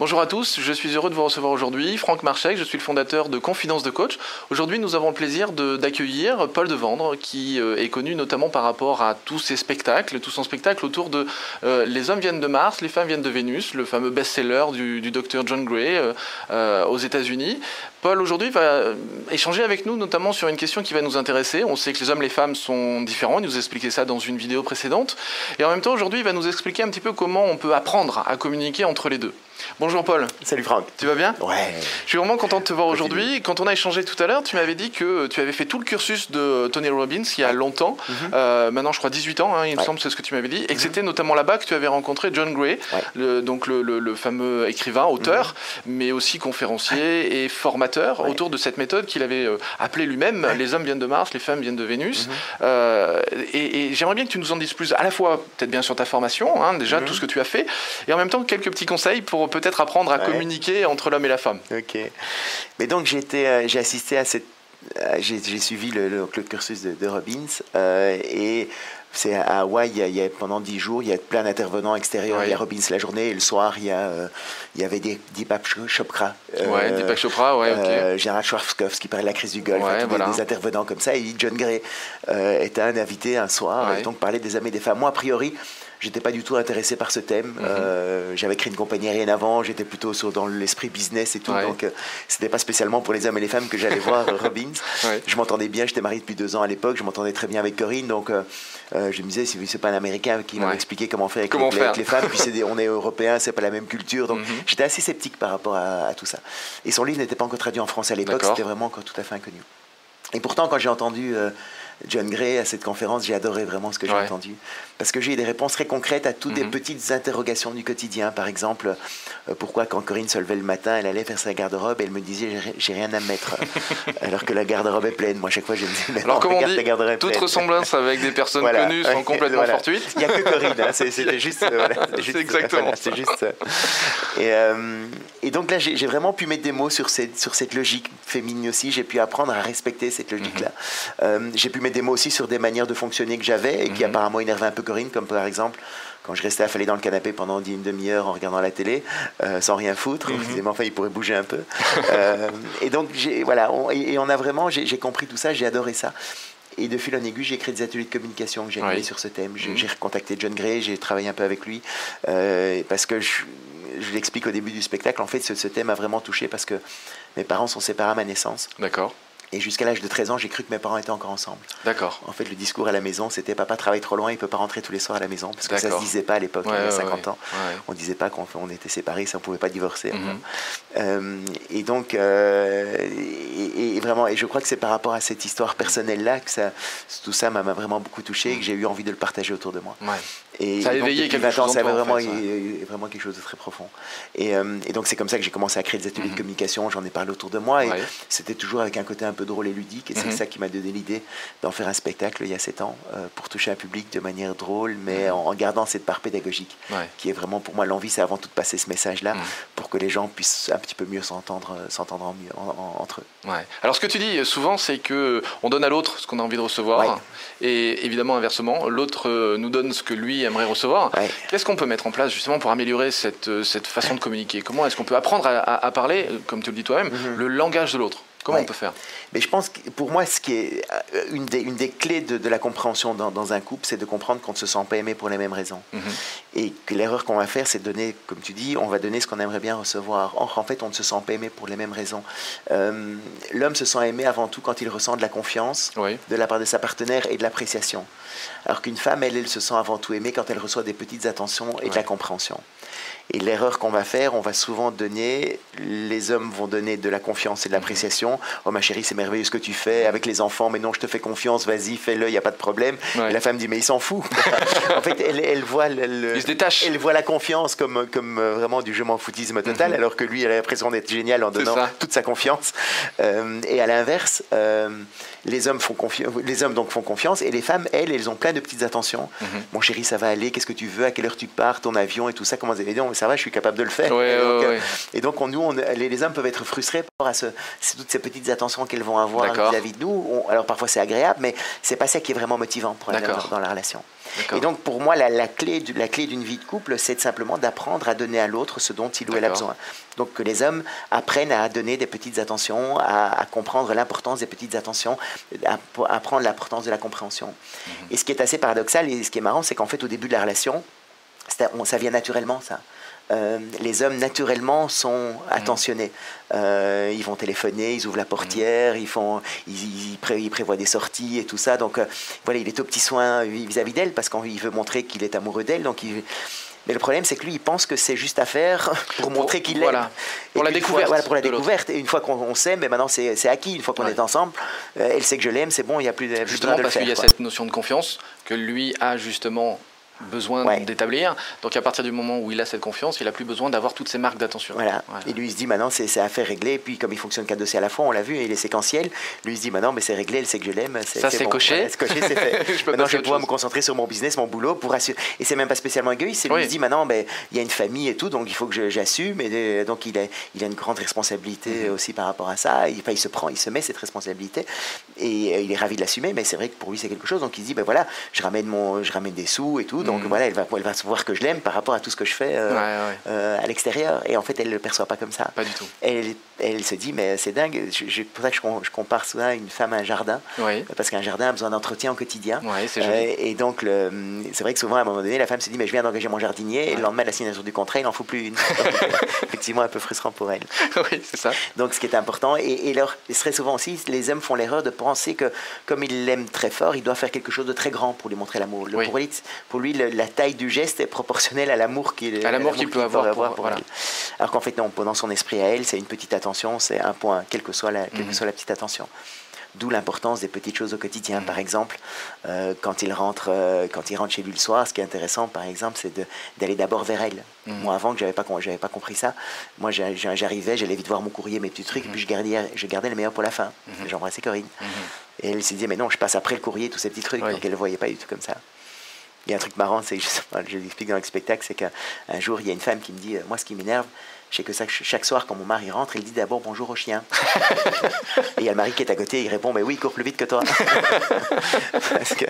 Bonjour à tous, je suis heureux de vous recevoir aujourd'hui. Franck Marchek, je suis le fondateur de Confidence de Coach. Aujourd'hui, nous avons le plaisir d'accueillir Paul Devendre, qui euh, est connu notamment par rapport à tous ses spectacles, tout son spectacle autour de euh, Les hommes viennent de Mars, les femmes viennent de Vénus, le fameux best-seller du, docteur John Gray euh, aux États-Unis. Paul aujourd'hui va échanger avec nous notamment sur une question qui va nous intéresser. On sait que les hommes et les femmes sont différents, il nous a expliqué ça dans une vidéo précédente. Et en même temps, aujourd'hui, il va nous expliquer un petit peu comment on peut apprendre à communiquer entre les deux. Bonjour Paul. Salut Franck. Tu vas bien Ouais. Je suis vraiment content de te voir aujourd'hui. Quand on a échangé tout à l'heure, tu m'avais dit que tu avais fait tout le cursus de Tony Robbins il y a longtemps. Mhm. Euh, maintenant, je crois 18 ans, hein, il me semble, c'est ce que tu m'avais dit. Et que c'était notamment là-bas que tu avais rencontré John Gray, Ouais. le, donc le, le- le fameux écrivain, auteur, mais aussi conférencier et formateur Ouais. autour de cette méthode qu'il avait euh, appelée lui-même Les hommes viennent de Mars, les femmes viennent de Vénus. Mhm. Euh, et et j'aimerais bien que tu nous en dises plus, à la fois peut-être bien sur ta formation, hein, déjà Mhm. tout ce que tu as fait, et en même temps quelques petits conseils pour peut-être apprendre à Ouais. communiquer entre l'homme et la femme. Ok. Mais donc j'ai euh, j'ai assisté à cette, euh, j'ai suivi le, le- le cursus de, de Robbins euh, et c'est à Hawaï, il y a, pendant dix jours, il y a plein d'intervenants extérieurs. Il y a Robbins la journée et le soir, il y, a, euh, il y avait des Deepak Chopra. Ouais, Deepak Chopra, ouais, euh, Gérard Schwarzkopf qui parlait de la crise du Golfe, Ouais, des- intervenants comme ça. Et John Gray euh, était un invité un soir, Ouais. et donc parlait des hommes et des femmes. Moi, a priori, j'étais pas du tout intéressé par ce thème. Mhm. Euh, J'avais créé une compagnie aérienne avant, j'étais plutôt sur, dans l'esprit business et tout, Ouais. donc euh, c'était pas spécialement pour les hommes et les femmes que j'allais voir euh, Robbins. Ouais. Je m'entendais bien, j'étais marié depuis deux ans à l'époque, je m'entendais très bien avec Corinne, donc je me disais, c'est pas un Américain qui m'a expliqué comment faire avec, Comment les, faire. avec les femmes, puis des- on est européens, c'est pas la même culture, donc Mhm. j'étais assez sceptique par rapport à, à tout ça. Et son livre n'était pas encore traduit en français à l'époque, c'était vraiment encore tout à fait inconnu. Et pourtant, quand j'ai entendu euh, John Gray à cette conférence, j'ai adoré vraiment ce que j'ai Ouais. entendu. Parce que j'ai eu des réponses très concrètes à toutes des Mhm. petites interrogations du quotidien. Par exemple, euh, pourquoi quand Corinne se levait le matin, elle allait faire sa garde-robe et elle me disait j'ai- rien à mettre. alors que la garde-robe est pleine. Moi, à chaque fois, je me disais Alors, comme on dit, toute pleine. ressemblance avec des personnes Voilà. connues sont complètement voilà. fortuites. Il n'y a que Corinne, hein, c'est- c'était juste. euh, voilà, C'est juste- exactement. C'est juste. euh, Et, euh, et donc là, j'ai vraiment pu mettre des mots sur cette, sur cette logique féminine aussi. J'ai pu apprendre à respecter cette logique-là. Mhm. Euh, j'ai pu mettre des mots aussi sur des manières de fonctionner que j'avais et qui Mhm. apparemment énervaient un peu Corinne, comme par exemple. Quand je restais affalé dans le canapé pendant une demi-heure en regardant la télé, euh, sans rien foutre, je disais, mais enfin, il pourrait bouger un peu. Euh, et donc, voilà, on, et, et on a vraiment, j'ai compris tout ça, j'ai adoré ça. Et de fil en aiguille, j'ai créé des ateliers de communication que j'ai animés Oui. sur ce thème. J'ai Mhm. j'ai recontacté John Gray, j'ai travaillé un peu avec lui, euh, parce que je, je l'explique au début du spectacle, en fait, ce, ce thème a vraiment touché parce que mes parents sont séparés à ma naissance. D'accord, Et jusqu'à l'âge de 13 ans, j'ai cru que mes parents étaient encore ensemble. d'accord. En fait, le discours à la maison, c'était papa travaille trop loin, il peut pas rentrer tous les soirs à la maison, parce que ça se D'accord. disait pas à l'époque, Ouais, il y a ouais, 50 ouais. ans. Ouais. On disait pas qu'on on était séparés, ça on pouvait pas divorcer. enfin. Mhm. Euh, et donc, euh, et, et vraiment, et je crois que c'est par rapport à cette histoire personnelle-là que ça, tout ça m'a vraiment beaucoup touché et que j'ai eu envie de le partager autour de moi. Et Ça a éveillé quelque 20 ans, chose ça avait en vraiment, fait, vraiment quelque chose de très profond. Et, euh, et donc, c'est comme ça que j'ai commencé à créer des ateliers Mhm. de communication. J'en ai parlé autour de moi. Et c'était toujours avec un côté un peu drôle et ludique. Et c'est Mhm. ça qui m'a donné l'idée d'en faire un spectacle il y a 7 ans euh, pour toucher un public de manière drôle, mais en, en gardant cette part pédagogique Mhm. Ouais. qui est vraiment pour moi l'envie, c'est avant tout de passer ce message-là Mhm. pour que les gens puissent un petit peu mieux s'entendre, euh, s'entendre en entre eux. Ouais. Alors ce que tu dis euh, souvent, c'est que on donne à l'autre ce qu'on a envie de recevoir, Ouais. et évidemment inversement, l'autre nous donne ce que lui aimerait recevoir. Qu'est-ce qu'on peut mettre en place justement pour améliorer cette, cette façon de communiquer? Comment est-ce qu'on peut apprendre à, à- à parler, comme tu le dis toi-même, Mhm. le langage de l'autre? Comment Ouais. on peut faire? Mais je pense que pour moi, ce qui est euh, une des, une des clés de, de la compréhension dans, dans un couple, c'est de comprendre qu'on ne se sent pas aimé pour les mêmes raisons. Mhm. Et que l'erreur qu'on va faire, c'est de donner, comme tu dis, on va donner ce qu'on aimerait bien recevoir. Or, en fait, on ne se sent pas aimé pour les mêmes raisons. Euh, L'homme se sent aimé avant tout quand il ressent de la confiance Oui. de la part de sa partenaire et de l'appréciation. Alors qu'une femme, elle, elle se sent avant tout aimée quand elle reçoit des petites attentions et de la compréhension. Et l'erreur qu'on va faire, on va souvent donner, les hommes vont donner de la confiance et de l'appréciation. Oh ma chérie, c'est merveilleux ce que tu fais avec les enfants, mais non, je te fais confiance, vas-y, fais-le, il n'y a pas de problème. Ouais. Et la femme dit, mais il s'en fout. en fait, elle, elle voit le- le- Il se détache. elle voit la confiance comme, comme euh, vraiment du je m'en foutisme total, Mhm. alors que lui, elle a l'impression d'être génial en donnant toute sa confiance. Euh, et à l'inverse, euh, les hommes font confiance, les hommes donc font confiance, et les femmes, elles, elles ont plein de petites attentions. Mhm. Mon chéri, ça va aller. Qu'est-ce que tu veux À quelle heure tu pars Ton avion et tout ça. Comment disait, mais non, ça va, je suis capable de le faire. Ouais, et, donc, ouais, euh, ouais. et donc, on, nous, on- les, les hommes peuvent être frustrés par rapport à ce, toutes ces petites attentions qu'elles vont avoir vis-à-vis de nous. On- alors, parfois, c'est agréable, mais c'est pas ça qui est vraiment motivant pour la- dans, dans la relation. Et donc, pour moi, la, la clé, du- la clé d'une vie de couple, c'est simplement d'apprendre à donner à l'autre ce dont il ou elle a besoin. Donc, que les hommes apprennent à donner des petites attentions, à, à comprendre l'importance des petites attentions, à p- apprendre l'importance de la compréhension. Mhm. Et ce qui est assez paradoxal et ce qui est marrant, c'est qu'en fait, au début de la relation, on- ça vient naturellement, ça. Euh, les hommes naturellement sont attentionnés. Euh, ils vont téléphoner, ils ouvrent la portière, ils font, ils, ils pré- ils prévoient des sorties et tout ça. Donc euh, voilà, il est au petit soin vis-à-vis d'elle parce qu'il veut montrer qu'il est amoureux d'elle. Donc il- mais le problème, c'est que lui, il pense que c'est juste à faire pour montrer qu'il voilà. l'aime. Pour la fois- découverte voilà, pour la découverte. Et une fois qu'on on s'aime, mais maintenant c'est acquis. Une fois qu'on Ouais. est ensemble, elle sait que je l'aime, c'est bon, il n'y a plus, de- plus Justement de parce qu'il y a cette notion de confiance que lui a justement besoin Ouais. d'établir. Donc à partir du moment où il a cette confiance, il n'a plus besoin d'avoir toutes ces marques d'attention. Voilà. Voilà. Et lui, il se dit maintenant, c'est affaire réglée. Et puis, comme il fonctionne qu'à dossier à la fois, on l'a vu, il est séquentiel. Lui, il se dit maintenant, mais c'est réglé, elle sait que je l'aime. Ça, c'est bon. coché. C'est coché, fait. Je peux maintenant, je à vais pouvoir chose. me concentrer sur mon business, mon boulot, pour assurer. Et c'est même pas spécialement égoïste. C'est lui, Oui. il se dit maintenant, ben, il y a une famille et tout, donc il faut que j'assume. Et euh, donc, il a, il a une grande responsabilité Mhm. aussi par rapport à ça. Il, enfin, il se prend, il se met cette responsabilité. Et euh, il est ravi de l'assumer, mais c'est vrai que pour lui, c'est quelque chose. Donc, il se dit, ben voilà, je ramène, mon, je ramène des sous et tout. Donc, Mhm. voilà, elle va, elle va savoir que je l'aime par rapport à tout ce que je fais euh, Ouais, ouais. euh, à l'extérieur. Et en fait, elle ne le perçoit pas comme ça. Pas du tout. Elle, elle se dit, mais c'est dingue, je- pour ça que je, com- je compare souvent une femme à un jardin, Oui. parce qu'un jardin a besoin d'entretien au quotidien. C'est. Euh, et donc, c'est vrai que souvent, à un moment donné, la femme se dit, mais je viens d'engager mon jardinier, et le lendemain, de la signature du contrat, il n'en faut plus une. Effectivement, un peu frustrant pour elle. oui, c'est ça. Donc, ce qui est important, et, et leur, très souvent aussi, les hommes font l'erreur de penser que, comme ils l'aiment très fort, ils doivent faire quelque chose de très grand pour lui montrer l'amour. Oui. Pour lui, le- la taille du geste est proportionnelle à l'amour qu'il À l'amour qu'il peut avoir pour- pour voilà. elle. Alors qu'en fait, non, pendant son esprit à elle, c'est une petite attention, c'est un point, quelle que soit la, quelle que Mhm. soit la petite attention. D'où l'importance des petites choses au quotidien. Mhm. Par exemple, euh, quand, il rentre, euh, quand il rentre chez lui le soir, ce qui est intéressant, par exemple, c'est d'aller d'abord vers elle. Mhm. Moi, avant que j'avais pas, com- j'avais pas compris ça, moi, j'a- j'a- j'arrivais, j'allais vite voir mon courrier, mes petits trucs, et puis je gardais, je gardais le meilleur pour la fin. J'embrassais Corinne. Et elle s'est dit, mais non, je passe après le courrier, tous ces petits trucs. Oui. Donc elle ne voyait pas du tout comme ça. Il y a un truc marrant, c'est je, l'explique dans le spectacle, c'est qu'un un jour, il y a une femme qui me dit, euh, moi, ce qui m'énerve, c'est que chaque soir, quand mon mari rentre, il dit d'abord bonjour au chien. et il y a le mari qui est à côté, il répond, mais oui, il court plus vite que toi. parce, que,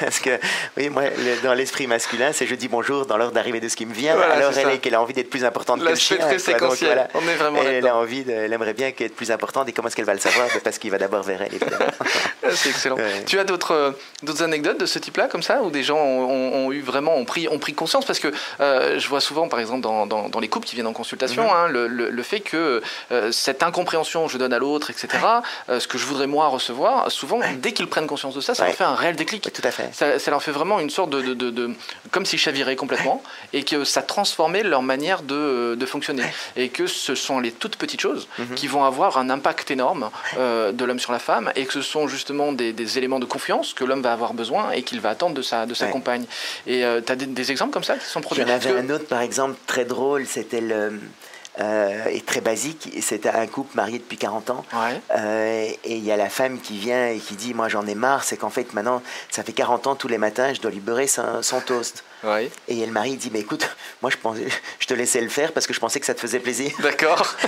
parce que, oui, moi, le- dans l'esprit masculin, c'est je dis bonjour dans l'ordre d'arrivée de ce qui me vient. Voilà, alors elle, qu'elle a envie d'être plus importante que le chien. très quoi. Donc, séquentiel. On est vraiment elle, elle a envie, de- elle aimerait bien qu'elle être plus importante. Et comment est-ce qu'elle va le savoir? Parce qu'il va d'abord vers elle, évidemment. C'est excellent. Ouais. Tu as d'autres euh, d'autres anecdotes de ce type-là, comme ça, où des gens ont, ont- ont eu vraiment ont pris, ont pris conscience? Parce que euh, je vois souvent, par exemple, dans, dans- dans les couples qui viennent en consultation, Mhm. hein, le, le- le fait que euh, cette incompréhension, je donne à l'autre, etc., euh, ce que je voudrais moi recevoir, souvent, dès qu'ils prennent conscience de ça, ça Ouais. leur fait un réel déclic. Oui, tout à fait. Ça, ça leur fait vraiment une sorte de, de- de- de- comme s'ils chaviraient complètement et que ça transformait leur manière de, fonctionner et que ce sont les toutes petites choses Mhm. qui vont avoir un impact énorme de l'homme sur la femme et que ce sont justement des, des éléments de confiance que l'homme va avoir besoin et qu'il va attendre de sa, de sa Ouais. compagne. Et tu as des, des exemples comme ça qui sont produits? J'en avais que- un autre, par exemple, très drôle, c'était le. euh, et très basique, c'était un couple marié depuis 40 ans. Ouais. Euh, et il y a la femme qui vient et qui dit Moi j'en ai marre, c'est qu'en fait maintenant, ça fait 40 ans tous les matins, je dois lui beurrer son, son toast. Ouais. Et le mari dit Mais écoute, moi je, pensais, je te laissais le faire parce que je pensais que ça te faisait plaisir. D'accord.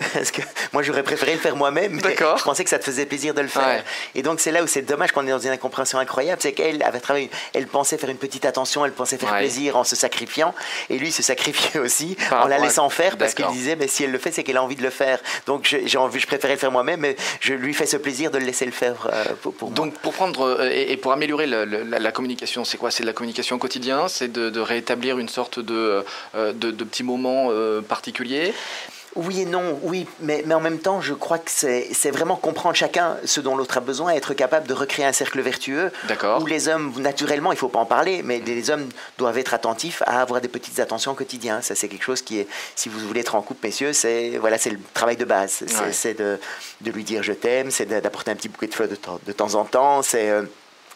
parce que moi j'aurais préféré le faire moi-même, mais D'accord. je pensais que ça te faisait plaisir de le faire. Ouais. Et donc c'est là où c'est dommage qu'on est dans une incompréhension incroyable, c'est qu'elle avait travaillé, elle pensait faire une petite attention, elle pensait faire Ouais. plaisir en se sacrifiant, et lui se sacrifiait aussi Par en la laissant faire parce qu'il disait mais si elle le fait c'est qu'elle a envie de le faire. Donc j'ai envie, je préférais le faire moi-même, mais je lui fais ce plaisir de le laisser le faire euh, pour, pour moi. Donc pour prendre euh, et, et pour améliorer la, la communication, c'est quoi? C'est de la communication au quotidien, c'est de, de rétablir une sorte de, euh, de, de petits moments euh, particuliers? Oui et non, oui, mais, mais en même temps, je crois que c'est vraiment comprendre chacun ce dont l'autre a besoin, être capable de recréer un cercle vertueux D'accord. où les hommes, naturellement, il ne faut pas en parler, mais les hommes doivent être attentifs à avoir des petites attentions au quotidien. Ça, c'est quelque chose qui est, si vous voulez être en couple, messieurs, c'est voilà, c'est le travail de base. C'est Ouais. de, de lui dire je t'aime, c'est d'apporter un petit bouquet de fleurs de temps, de temps en temps, c'est. euh,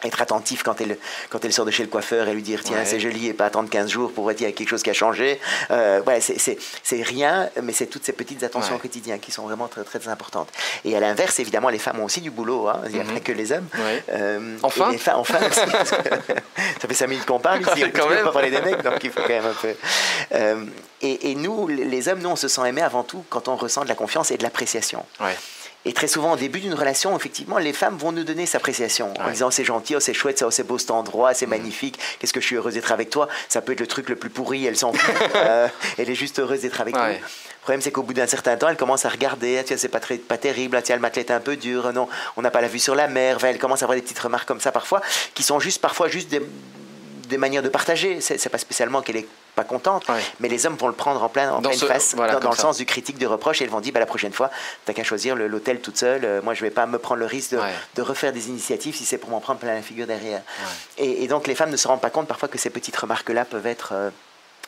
être attentif quand elle, quand elle sort de chez le coiffeur et lui dire tiens c'est joli et pas attendre 15 jours pour voir qu'il y a quelque chose qui a changé. Euh, ouais, c'est rien, mais c'est toutes ces petites attentions quotidiennes qui sont vraiment très, très importantes. Et à l'inverse, évidemment, les femmes ont aussi du boulot, hein. il n'y a mhm. pas que les hommes. Euh, enfin les enfin aussi, Ça fait 5 minutes qu'on parle ici, on ne pas parler des mecs, donc il faut quand même un peu... Euh, et, et, nous, les hommes, nous, on se sent aimés avant tout quand on ressent de la confiance et de l'appréciation. Ouais. Et très souvent, au début d'une relation, effectivement, les femmes vont nous donner sa appréciation en disant c'est gentil, oh, c'est chouette, oh, c'est beau cet endroit, c'est mm. magnifique, qu'est-ce que je suis heureuse d'être avec toi? Ça peut être le truc le plus pourri, elle s'en fout. Euh, elle est juste heureuse d'être avec nous. Le problème, c'est qu'au bout d'un certain temps, elle commence à regarder, ah, tiens, c'est pas, très, pas terrible, ah, tiens, le matelas est un peu dur, non, on n'a pas la vue sur la mer. elle commence à avoir des petites remarques comme ça parfois, qui sont juste parfois juste des, des manières de partager. C'est pas spécialement qu'elle est pas contente, mais les hommes vont le prendre en, plein, en pleine face, dans, le sens du critique, du reproche, et ils vont dire bah, la prochaine fois, t'as qu'à choisir l'hôtel toute seule. Euh, moi, je vais pas me prendre le risque de, refaire des initiatives si c'est pour m'en prendre plein la figure derrière. Et, donc, les femmes ne se rendent pas compte parfois que ces petites remarques-là peuvent être euh,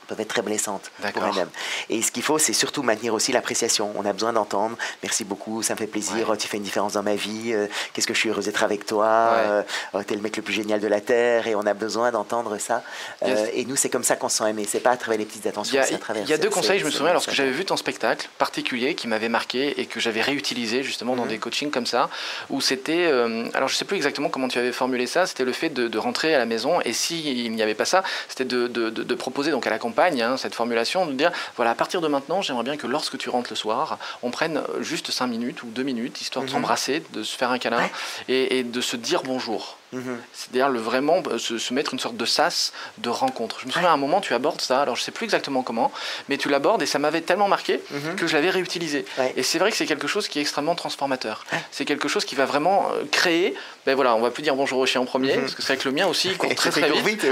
peuvent être très blessantes pour un homme. Et ce qu'il faut, c'est surtout maintenir aussi l'appréciation. On a besoin d'entendre. Merci beaucoup, ça me fait plaisir. Oh, tu fais une différence dans ma vie. Euh, qu'est-ce que je suis heureuse d'être avec toi. Euh, oh, tu es le mec le plus génial de la terre. Et on a besoin d'entendre ça. Euh, et nous, c'est comme ça qu'on se sent aimé. C'est pas à travers les petites attentions. Il y a, deux conseils. Je me souviens lorsque j'avais vu ton spectacle particulier qui m'avait marqué et que j'avais réutilisé justement dans mhm. des coachings comme ça, où c'était. alors, je sais plus exactement comment tu avais formulé ça. C'était le fait de, rentrer à la maison et s'il n'y avait pas ça, c'était de, de, proposer donc à la Hein, cette formulation, de dire voilà, à partir de maintenant, j'aimerais bien que lorsque tu rentres le soir, on prenne juste 5 minutes ou 2 minutes, histoire de mhm. s'embrasser, de se faire un câlin et, de se dire bonjour. Mhm. C'est-à-dire le, vraiment euh, se, mettre une sorte de sas de rencontre. Je me souviens à un moment, tu abordes ça, alors je ne sais plus exactement comment, mais tu l'abordes et ça m'avait tellement marqué mhm. que je l'avais réutilisé. Et c'est vrai que c'est quelque chose qui est extrêmement transformateur. C'est quelque chose qui va vraiment euh, créer, ben voilà, on va plus dire bonjour au chien en premier, parce que c'est vrai que le mien aussi il court très très vite.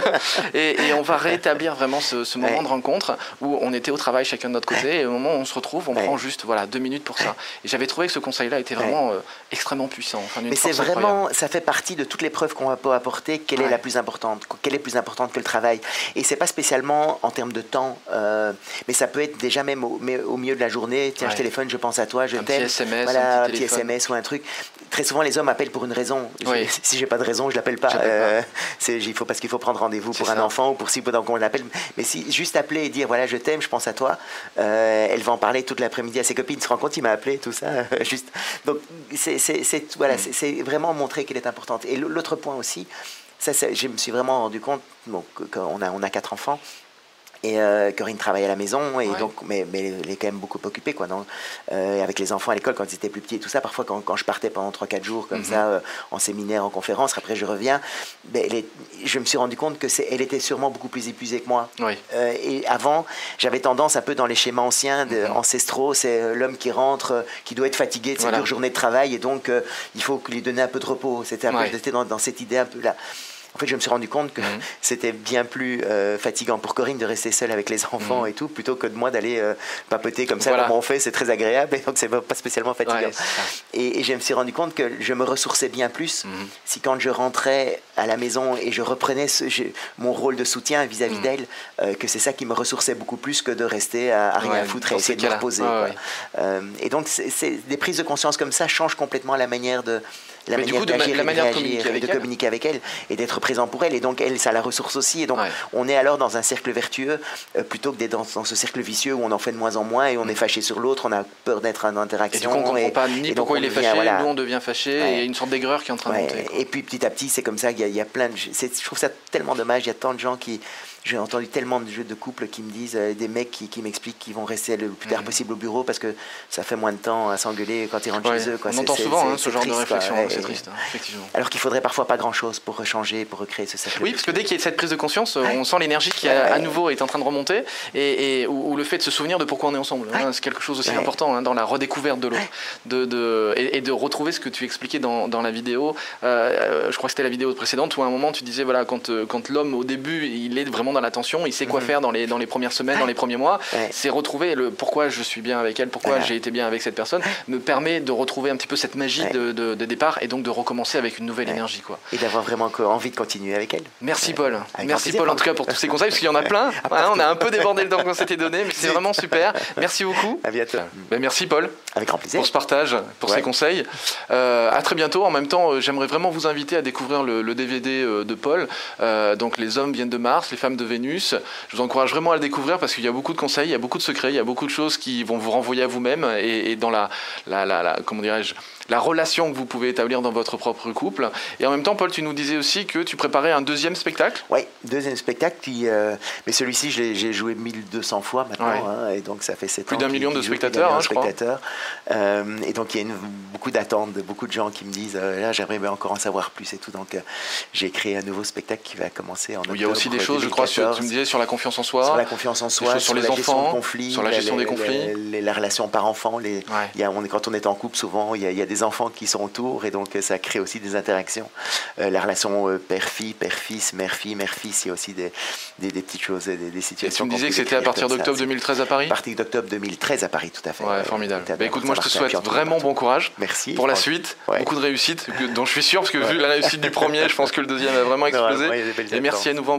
et, et, on va rétablir vraiment ce, ce, moment de rencontre où on était au travail chacun de notre côté et au moment où on se retrouve, on prend juste voilà, deux minutes pour ça. Et j'avais trouvé que ce conseil-là était vraiment euh, extrêmement puissant. Enfin, Mais c'est vraiment, ça fait partie de toutes les preuves qu'on va apporter, quelle est la plus importante, quelle est plus importante que le travail. Et c'est pas spécialement en termes de temps, euh, mais ça peut être déjà même au, mais au milieu de la journée, tiens, je téléphone, je pense à toi, je t'aime. Voilà, un petit, SMS ou un truc. Très souvent, les hommes appellent pour une raison. Si Si j'ai pas de raison, je l'appelle pas. Euh, il faut parce qu'il faut prendre rendez-vous pour un enfant ou pour si pendant qu'on l'appelle. Mais si juste appeler et dire voilà je t'aime, je pense à toi, euh, elle va en parler toute l'après-midi à ses copines. Se rend compte, il m'a appelé, tout ça. juste. Donc c'est voilà, mm. c'est vraiment montrer qu'elle est importante. Et l'autre point aussi, ça, je me suis vraiment rendu compte, bon, qu'on a, on a quatre enfants, et euh, Corinne travaille à la maison, et donc, mais, mais, elle est quand même beaucoup occupée, quoi. Non euh, avec les enfants à l'école, quand ils étaient plus petits et tout ça, parfois quand, quand je partais pendant 3-4 jours comme mhm. ça, euh, en séminaire, en conférence, après je reviens, ben, je me suis rendu compte que elle était sûrement beaucoup plus épuisée que moi. et avant, j'avais tendance un peu dans les schémas anciens, de, mhm. ancestraux, c'est l'homme qui rentre, qui doit être fatigué de sa dure journée de travail, et donc il faut lui donner un peu de repos. C'était un peu, dans, dans cette idée un peu là. En fait, je me suis rendu compte que mhm. c'était bien plus euh, fatigant pour Corinne de rester seule avec les enfants mhm. et tout, plutôt que de moi d'aller euh, papoter comme ça, comme on fait, c'est très agréable, et donc c'est pas spécialement fatigant. et, je me suis rendu compte que je me ressourçais bien plus mhm. si quand je rentrais à la maison et je reprenais ce, mon rôle de soutien vis-à-vis d'elle, euh, que c'est ça qui me ressourçait beaucoup plus que de rester à, rien foutre et essayer de me reposer. et donc, des prises de conscience comme ça changent complètement la manière de la manière d'agir, la manière de, communiquer, avec, de communiquer avec elle et d'être présent pour elle. Et donc, elle, ça la ressource aussi. Et donc, on est alors dans un cercle vertueux euh, plutôt que d'être dans, ce cercle vicieux où on en fait de moins en moins et on est fâché sur l'autre, on a peur d'être en interaction. Et donc, on ne comprend pas ni pourquoi il est fâché, nous on devient fâché, et il y a une sorte d'aigreur qui est en train de monter. Et puis, petit à petit, c'est comme ça, il y, y a plein de. Je trouve ça tellement dommage, il y a tant de gens qui j'ai entendu tellement de jeux de couple qui me disent, euh, des mecs qui, qui m'expliquent qu'ils vont rester le plus tard mhm. possible au bureau parce que ça fait moins de temps à s'engueuler quand ils rentrent chez eux. Quoi. On entend souvent hein, ce genre de réflexion, c'est triste, hein, effectivement. Alors qu'il faudrait parfois pas grand-chose pour changer, pour recréer ce cercle. Oui, parce que dès qu'il y a cette prise de conscience, on sent l'énergie qui à nouveau est en train de remonter et, ou, le fait de se souvenir de pourquoi on est ensemble. Hein, c'est quelque chose aussi important dans la redécouverte de l'autre de, de, et, de retrouver ce que tu expliquais dans, dans la vidéo. Euh, je crois que c'était la vidéo précédente où à un moment tu disais voilà quand, quand l'homme au début il est vraiment répondre à l'attention, il sait quoi Mhm. faire dans les, dans les premières semaines, dans les premiers mois. Ouais. C'est retrouver le pourquoi je suis bien avec elle, pourquoi j'ai été bien avec cette personne, me permet de retrouver un petit peu cette magie de, de- de départ et donc de recommencer avec une nouvelle énergie. Quoi. Et d'avoir vraiment envie de continuer avec elle. Merci. Paul. Avec Merci Paul en tout cas pour tous ces conseils, parce qu'il y en a plein. Hein, on a un peu débordé le temps qu'on s'était donné, mais c'est vraiment super. Merci beaucoup. À bientôt. Ben, merci Paul Avec grand plaisir. pour ce partage, pour ces conseils. Euh, à très bientôt. En même temps, euh, j'aimerais vraiment vous inviter à découvrir le, le DVD euh, de Paul. Euh, donc, les hommes viennent de Mars, les femmes de Vénus. Je vous encourage vraiment à le découvrir parce qu'il y a beaucoup de conseils, il y a beaucoup de secrets, il y a beaucoup de choses qui vont vous renvoyer à vous-même et, et dans la, la, la, la- comment dirais-je, la relation que vous pouvez établir dans votre propre couple. Et en même temps, Paul, tu nous disais aussi que tu préparais un deuxième spectacle. Oui, deuxième spectacle qui, euh, mais celui-ci j'ai joué 1200 fois maintenant, Ouais. hein, et donc ça fait 7 Plus d'un million qu'il de spectateurs, hein, je crois. Euh, et donc il y a une- beaucoup d'attentes, de beaucoup de gens qui me disent euh, là j'aimerais encore en savoir plus et tout. Donc j'ai créé un nouveau spectacle qui va commencer en Où il y a aussi des choses, je crois, sur, tu me disais sur la confiance en soi. sur la confiance en soi, sur les la gestion enfants, de conflits, sur la gestion des conflits. les- la relation par enfant. Les, Ouais. il y a, on quand on est en couple, souvent, il y, a, il y a des enfants qui sont autour et donc ça crée aussi des interactions. Euh, la relation euh, père-fille, père-fils, mère-fille, mère-fils, il y a aussi des, des, des petites choses, des, des Et situations. tu me disais que c'était à partir d'octobre 2013 à Paris? À partir d'octobre 2013 à Paris, tout à fait. Ouais, formidable. Bah, écoute, moi je te souhaite vraiment bon courage Merci. pour la suite. Beaucoup de réussite, dont je suis sûr, parce que vu la réussite du premier, je pense que le deuxième vraiment vraiment, a des belles Et merci à nouveau